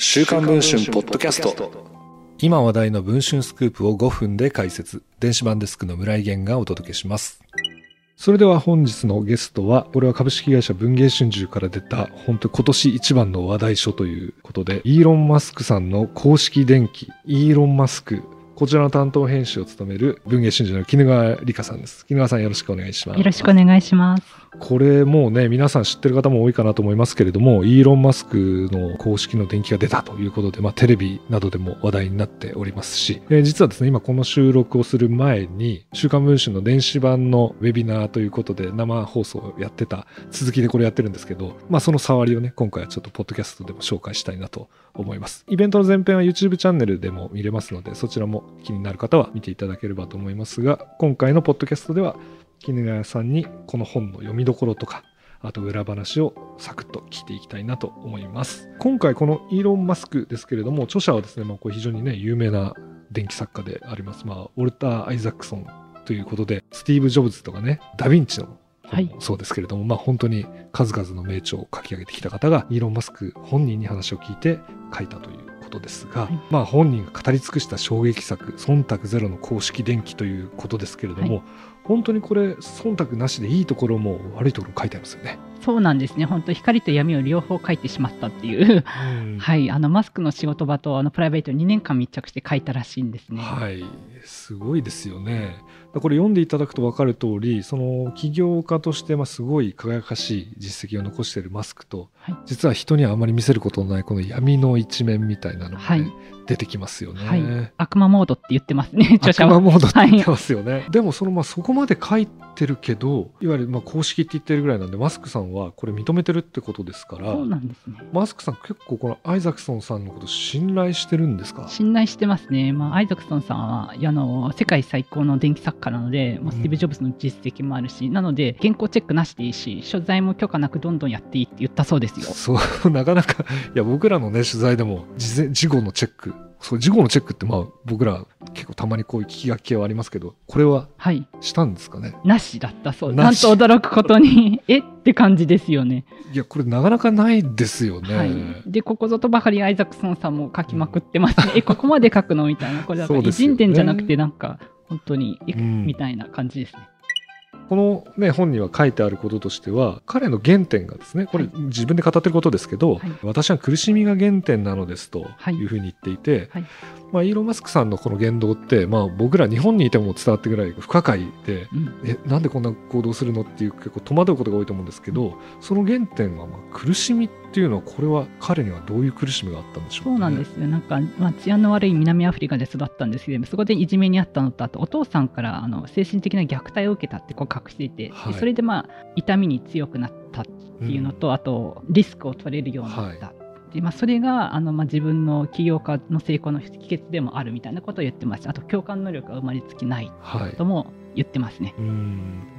週刊文春ポッドキャスト。今話題の文春スクープを5分で解説。電子版デスクの村井源がお届けします。それでは本日のゲストは、これは株式会社文芸春秋から出た、本当今年一番の話題書ということで、イーロン・マスクさんの公式電気、イーロン・マスクこちらの担当編集を務める文芸春秋の絹川理香さんです。絹川さんよろしくお願いします。よろしくお願いします。これもうね、皆さん知ってる方も多いかなと思いますけれども、イーロン・マスクの公式の電気が出たということで、まあテレビなどでも話題になっておりますし、えー、実はですね、今この収録をする前に、週刊文春の電子版のウェビナーということで生放送をやってた続きでこれやってるんですけど、まあその触りをね、今回はちょっとポッドキャストでも紹介したいなと思います。イベントの前編は YouTube チャンネルでも見れますので、そちらも気になる方は見ていただければと思いますが、今回のポッドキャストでは、絹谷さんにこの本の読みどころとか、あと裏話をサクッと聞いていきたいなと思います。今回このイーロン・マスクですけれども、著者はですね、まあ、これ非常にね、有名な電気作家であります。まあ、ウォルター・アイザックソンということで、スティーブ・ジョブズとかね、ダ・ヴィンチのそうですけれども、まあ本当に数々の名著を書き上げてきた方が、イーロン・マスク本人に話を聞いて書いたということですが、はい、まあ本人が語り尽くした衝撃作忖度ゼロの公式電気ということですけれども、はい、本当にこれ忖度なしでいいところも悪いところも書いてありますよね。そうなんですね。本当光と闇を両方書いてしまったっていう、うん、はい、あのマスクの仕事場とあのプライベートに2年間密着して書いたらしいんですね。はい、すごいですよね。これ読んでいただくと分かる通り、その起業家としてますごい輝かしい実績を残しているマスクと、はい、実は人にはあまり見せることのないこの闇の一面みたいなのが、ね、はい、出てきますよね、はい、悪魔モードって言ってますね、著者は。悪魔モードって言ってますよね。はい、でもそのまあそこまで書いてるけど、いわゆるまあ公式って言ってるぐらいなんで、マスクさんはこれ認めてるってことですから、そうなんですね。マスクさん結構このアイザクソンさんのこと信頼してるんですか？信頼してますね。まあアイザクソンさんはあの世界最高の電気作家なので、まあ、スティーブ・ジョブズの実績もあるし、うん、なので原稿チェックなしでいいし、所在も許可なくどんどんやっていいって言ったそうですよ。そう、なかなか、いや僕らのね取材でも事前事後のチェックそう事故のチェックってまあ僕ら結構たまにこういう聞き書きはありますけどこれはしたんですかね、はい、なしだったそう。なんと驚くことにえ？って感じですよね。いやこれなかなかないですよね、はい、でここぞとばかりアイザクソンさんも書きまくってますね、えここまで書くの？みたいな。これだから偉人伝じゃなくてなんか本当に、うん、みたいな感じですねこの、ね、本には書いてあることとしては彼の原点がですねこれ自分で語ってることですけど、はい、私は苦しみが原点なのですというふうに言っていて、はい、まあ、イーロン・マスクさんのこの言動って、まあ、僕ら日本にいても伝わってぐらい不可解で、うん、えなんでこんな行動するのっていう結構戸惑うことが多いと思うんですけどその原点はまあ苦しみっていうのはこれは彼にはどういう苦しみがあったんでしょうか、ね、そうなんですよ。なんか、まあ、治安の悪い南アフリカで育ったんですけどそこでいじめにあったのとあとお父さんからあの精神的な虐待を受けたってこう隠していて、はい、それでまあ痛みに強くなったっていうのと、うん、あとリスクを取れるようになった、はい。でまあ、それがあの、まあ、自分の起業家の成功の秘訣でもあるみたいなことを言ってますあと共感能力が生まれつきないとも言ってますね。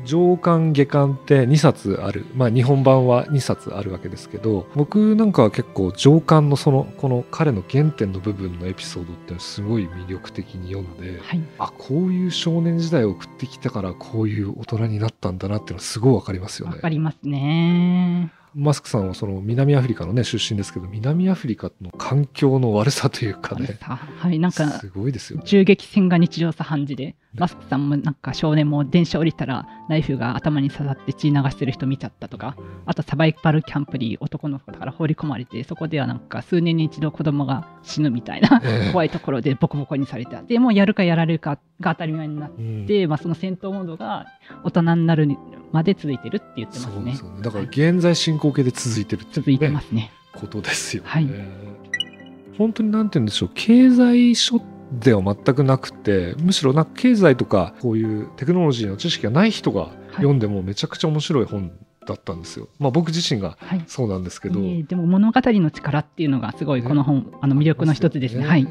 上巻下巻って2冊ある、まあ、日本版は2冊あるわけですけど僕なんかは結構上巻のそのこの彼の原点の部分のエピソードってすごい魅力的に読んで、はい、あこういう少年時代を送ってきたからこういう大人になったんだなっていうのはすごいわかりますよね。わかりますね。マスクさんはその南アフリカのね出身ですけど南アフリカの環境の悪さというかね。はいなんかすごいですよ、銃撃戦が日常茶飯事でマスクさんもなんか少年も電車降りたらナイフが頭に刺さって血流してる人見ちゃったとかあとサバイバルキャンプに男の子から放り込まれてそこではなんか数年に一度子供が死ぬみたいな、怖いところでボコボコにされた。でもやるかやられるかが当たり前になって、うん、まあ、その戦闘モードが大人になるまで続いてるって言ってますね。そうねだから現在進行形で続いてるって、ね、続いてますね。ことですよね。はい、本当になんて言うんでしょう経済書では全くなくてむしろな経済とかこういうテクノロジーの知識がない人が読んでもめちゃくちゃ面白い本だったんですよ。まあ、僕自身がそうなんですけど、はいえー、でも物語の力っていうのがすごいこの本、ね、あの魅力の一つですね。はい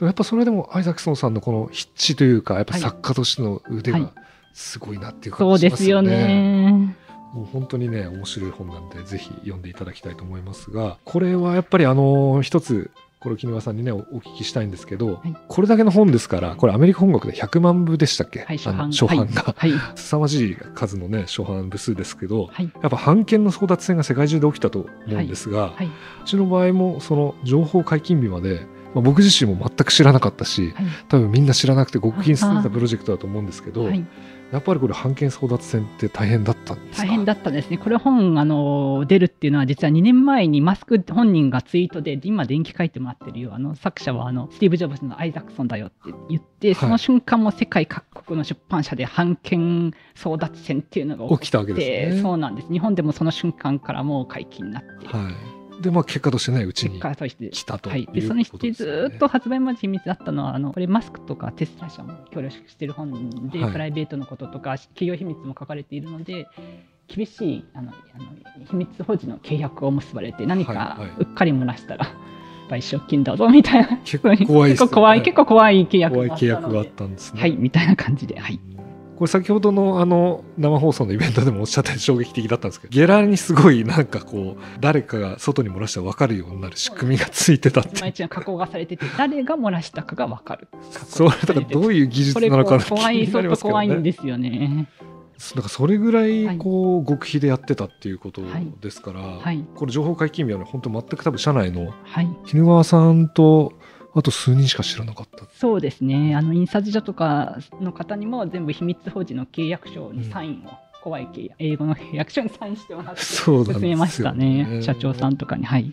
やっぱそれでもアイザクソンさんのこの筆致というかやっぱ作家としての腕がすごいなっていう感じしますよね。そうですよね。もう本当にね面白い本なんでぜひ読んでいただきたいと思いますがこれはやっぱりあの一つこれを絹川さんにねおお聞きしたいんですけど、はいこれだけの本ですからこれアメリカ本国で100万部でしたっけ、はい、初版。初版が、はい。凄まじい数のね初版部数ですけどはい。やっぱ版権の争奪戦が世界中で起きたと思うんですが、はい。うちの場合もその情報解禁日まで、まあ、僕自身も全く知らなかったしはい。多分みんな知らなくて極秘に進んでたプロジェクトだと思うんですけど、はい。やっぱりこれ版権争奪戦って大変だったんですか？大変だったですね。これ本、あの、出るっていうのは、実は2年前にマスク本人がツイートで、今電気書いてもらってるよ。あの、作者は、あの、スティーブ・ジョブズのアイザクソンだよって言って、その瞬間も世界各国の出版社で版権争奪戦っていうのが起きたわけですねそうなんです。日本でもその瞬間からもう解禁になって、はい、でまあ結果としてねうちに来たとはいでそのことですよね。ずーっと発売まで秘密だったのはあのこれマスクとかテスラ社も協力している本で、はい。プライベートのこととか企業秘密も書かれているので厳しいあのあの秘密保持の契約を結ばれて何はいかはい。うっかり漏らしたら賠償金だぞみたいな。結構怖いね。結構怖い契約があったんですね。はいみたいな感じではいこれ先ほどのあの生放送のイベントでもおっしゃったように衝撃的だったんですけどゲラにすごいなんかこう誰かが外に漏らしたら分かるようになる仕組みがついてたって毎日の加工がされてて誰が漏らしたかが分かる。それだからどういう技術なのかな怖いね怖いんですよね。だからそれぐらはいいこう極秘でやってたっていうことはいですから、はい。これ情報解禁日はね本当全く多分社内のはい。絹川さんとあと数人しか知らなかった。そうですね、あの印刷所とかの方にも全部秘密保持の契約書にサインを、怖い契約英語の契約書にサインしてもらってそうなんですよね。進めましたね、社長さんとかに。はい、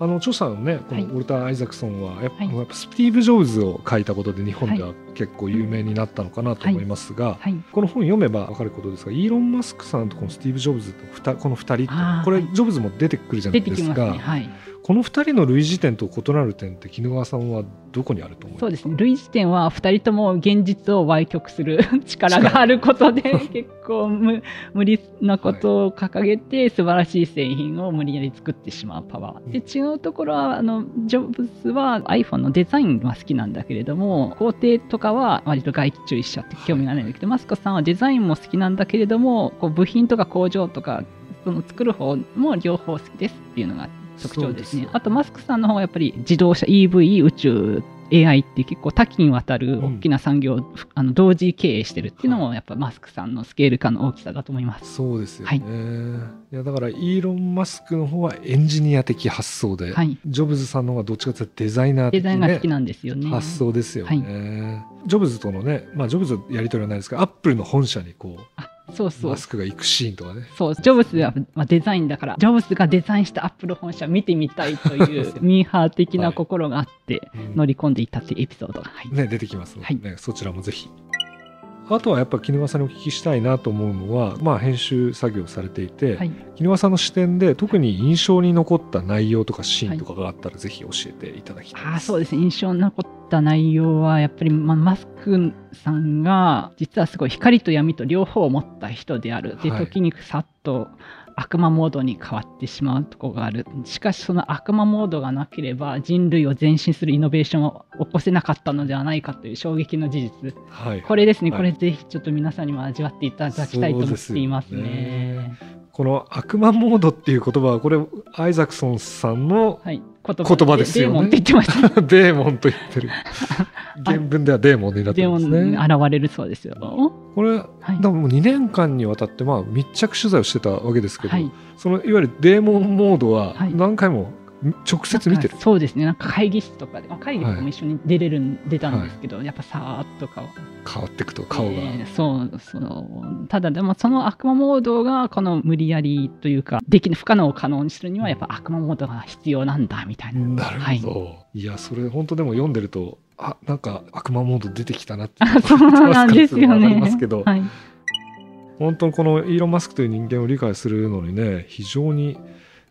あの著者のねこのはい。ウォルター・アイザクソンはやっぱ,、はい。やっぱスティーブ・ジョブズを書いたことで日本では結構有名になったのかなと思いますが、はい、この本読めば分かることですがイーロン・マスクさんとこのスティーブ・ジョブズとふたこの2人これジョブズも出てくるじゃないですか、この2人の類似点と異なる点って絹川さんはどこにあると思いますか？そうですね、類似点は2人とも現実を歪曲する 力があることで、結構無無理なことを掲げて、素晴らしい製品を無理やり作ってしまうパワー。で、違うところは、あの、ジョブズは iPhone のデザインは好きなんだけれども、工程とかは割と外注意しちゃって興味がないんだけど、マスコさんはデザインも好きなんだけれども、こう部品とか工場とか、その作る方も両方好きですっていうのが特徴ですね。ですあと、マスクさんの方はやっぱり自動車、EV、宇宙、AI っていう結構多岐にわたる大きな産業を、あの同時経営してるっていうのもやっぱマスクさんのスケール感の大きさだと思います。そうですよね、はいい、やだからイーロン・マスクの方はエンジニア的発想で、はい。ジョブズさんの方がどっちかというとデザイナーデ的、ね、ザインが好きなんですよね。発想ですよね、ジョブズとのね、まあ、ジョブズやり取りはないですけどアップルの本社にこあそううそうマ。スクが行くシーンとかねそう、ジョブズは、まあ、デザインだから、ジョブズがデザインしたアップル本社見てみたいというミーハー的な心があってうん乗り込んでいたっていうエピソードが。はい。ね、出てきますので、ねそちらもぜひ。あとはやっぱ絹川さんにお聞きしたいなと思うのは、まあ、編集作業されていて、はい。絹川さんの視点で特に印象に残った内容とかシーンとかがあったら、ぜひ教えていただきたいあーそうですね印象に残った内容はやっぱり、まあ、マスクさんが実はすごい光と闇と両方を持った人であるではい時にさっと悪魔モードに変わってしまうところがある。しかしその悪魔モードがなければ人類を前進するイノベーションを起こせなかったのではないかという衝撃の事実。はい、これですね、はいこれぜひちょっと皆さんにも味わっていただきたいと思っていますね。この悪魔モードっていう言葉はこれアイザクソンさんのはい、言言葉ですよね。デーモンって言ってました。デーモンと言ってる。原文ではデーモンになってデーモン現れるそうですよ。これはい。でももう2年間にわたってまあ密着取材をしてたわけですけど、はい。そのいわゆるデーモンモードははい。何回も直接見てる。そうですね。なんか会議室とかで、まあ、会議とかも一緒に出れるん、出たんですけど、やっぱさーっと顔。変わっていくと顔が、えーそうそう。ただでもその悪魔モードがこの無理やりというかでき不可能を可能にするにはやっぱ悪魔モードが必要なんだみたいな、なるはいほど、い、やそれ本当でも読んでるとあなんか悪魔モード出てきたなってあ そうなんですよね。ますけど、はい、本当にこのイーロン・マスクという人間を理解するのにね非常に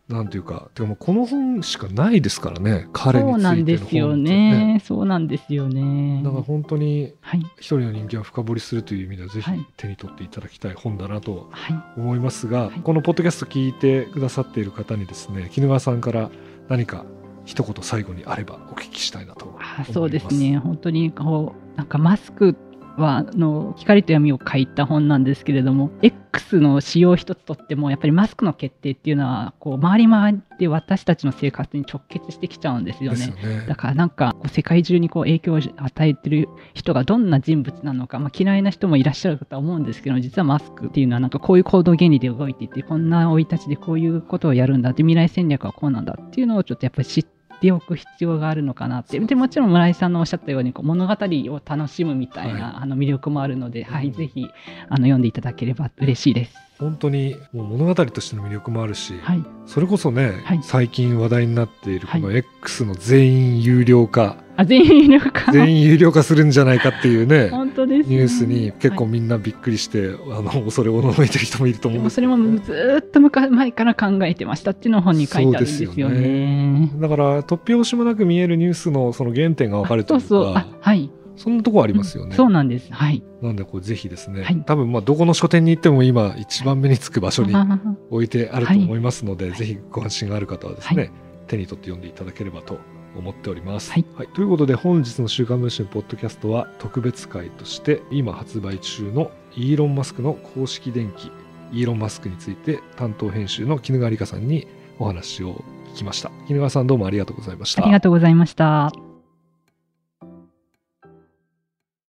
なんていうかてかもうこの本しかないですからね彼についてのそうなんですよね。そうなんですよね。だから本当にはい。一人の人間を深掘りするという意味ではぜひはい。手に取っていただきたい本だなとはい。思いますが、はい。このポッドキャスト聞いてくださっている方にですね絹川さんから何か一言最後にあればお聞きしたいなと思います。あそうですね。本当にこうなんかマスクは、あの、光と闇を書いた本なんですけれども、X の仕様一つとっても、やっぱりマスクの決定っていうのは、こう、回り回って私たちの生活に直結してきちゃうんですよね。よねだからなんか、世界中にこう影響を与えてる人がどんな人物なのか、まあ、嫌いな人もいらっしゃるとは思うんですけど、実はマスクっていうのはなんかこういう行動原理で動いていて、こんな生い立ちでこういうことをやるんだって、未来戦略はこうなんだっていうのをちょっとやっぱり知って、ておく必要があるのかなって。でもちろん村井さんのおっしゃったようにこう物語を楽しむみたいな、はい、あの魅力もあるので、はい、ぜひあの読んでいただければ嬉しいです。本当にもう物語としての魅力もあるし、はい、それこそね、はい、最近話題になっているこの X の全員有料化、あ全員有料化？全員有料化するんじゃないかっていうね 本当です、ね、ニュースに結構みんなびっくりして、はい、あの恐れおののいてる人もいると思うんですそれもずっと前から考えてましたっていうのを本に書いてあるんですよね、ね、だから突拍子もなく見えるニュースのその原点が分かるというか。そうそう。はいそんなとこありますよね、うん、そうなんです。はい。なんでこれぜひですね、はい、多分まあどこの書店に行っても今一番目につく場所に置いてあると思いますので、はい、ぜひご関心がある方はですね、はい、手に取って読んでいただければと思っております。はい、はい、ということで本日の「週刊文春」ポッドキャストは特別会として今発売中のイーロン・マスクの公式電気イーロン・マスクについて担当編集の絹川理香さんにお話を聞きました。絹川さんどうもありがとうございました。ありがとうございました。